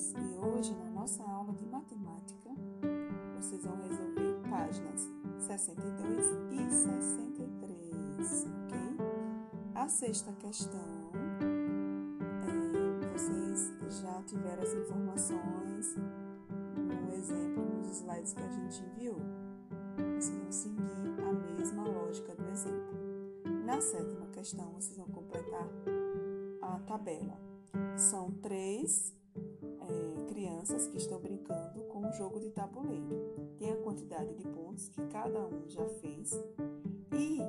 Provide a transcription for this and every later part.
e hoje, na nossa aula de matemática, vocês vão resolver páginas 62 e 63, ok? A sexta questão, é, vocês já tiveram as informações no exemplo, nos slides que a gente enviou. Vocês vão seguir a mesma lógica do exemplo. Na sétima questão, vocês vão completar a tabela. São três crianças que estão brincando com um jogo de tabuleiro. Tem a quantidade de pontos que cada um já fez e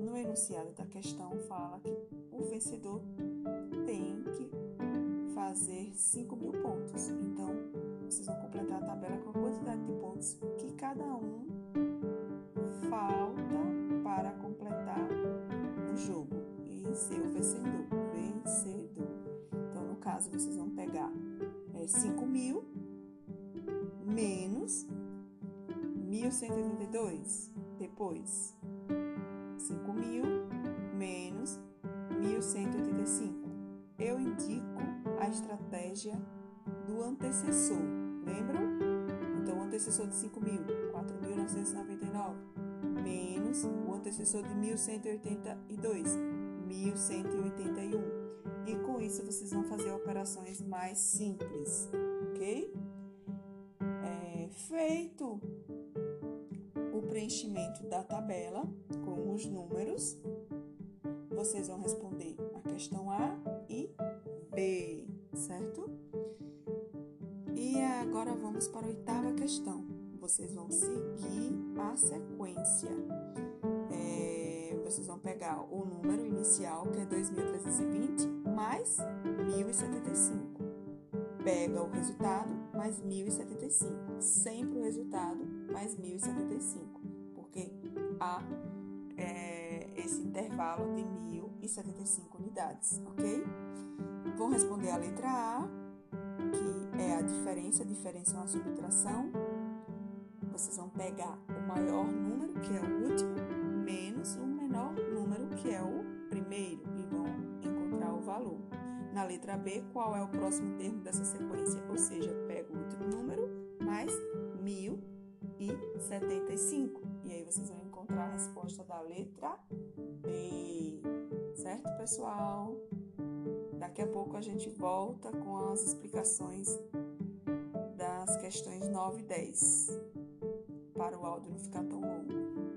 no enunciado da questão fala que o vencedor tem que fazer 5 mil pontos. Então, vocês vão completar a tabela com a quantidade de pontos que cada um falta para completar o jogo e ser o vencedor. Vencedor. Então, no caso, vocês vão pegar é, 5 mil menos 1182. Depois, 5 mil menos 1185. Eu indico a estratégia do antecessor, lembram? Então, o antecessor de 5 mil, 4.999, menos o antecessor de 1182, 1181. E com isso, vocês vão fazer operações mais simples, ok? É, feito o preenchimento da tabela com os números, vocês vão responder a questão A e B, certo? E agora vamos para a oitava questão. Vocês vão seguir a sequência. É, vocês vão pegar o número inicial, que é 2.320, mais 1.075. Pega o resultado, mais 1.075. Sempre o resultado, mais 1.075. Porque há é, esse intervalo de 1.075 unidades, ok? Vão responder a letra A, que é a diferença, a diferença é uma subtração. Vocês vão pegar o maior número, que é o último, valor. Na letra B, qual é o próximo termo dessa sequência? Ou seja, pega o último número mais 1075. E aí vocês vão encontrar a resposta da letra B. Certo, pessoal? Daqui a pouco a gente volta com as explicações das questões 9 e 10, para o áudio não ficar tão longo.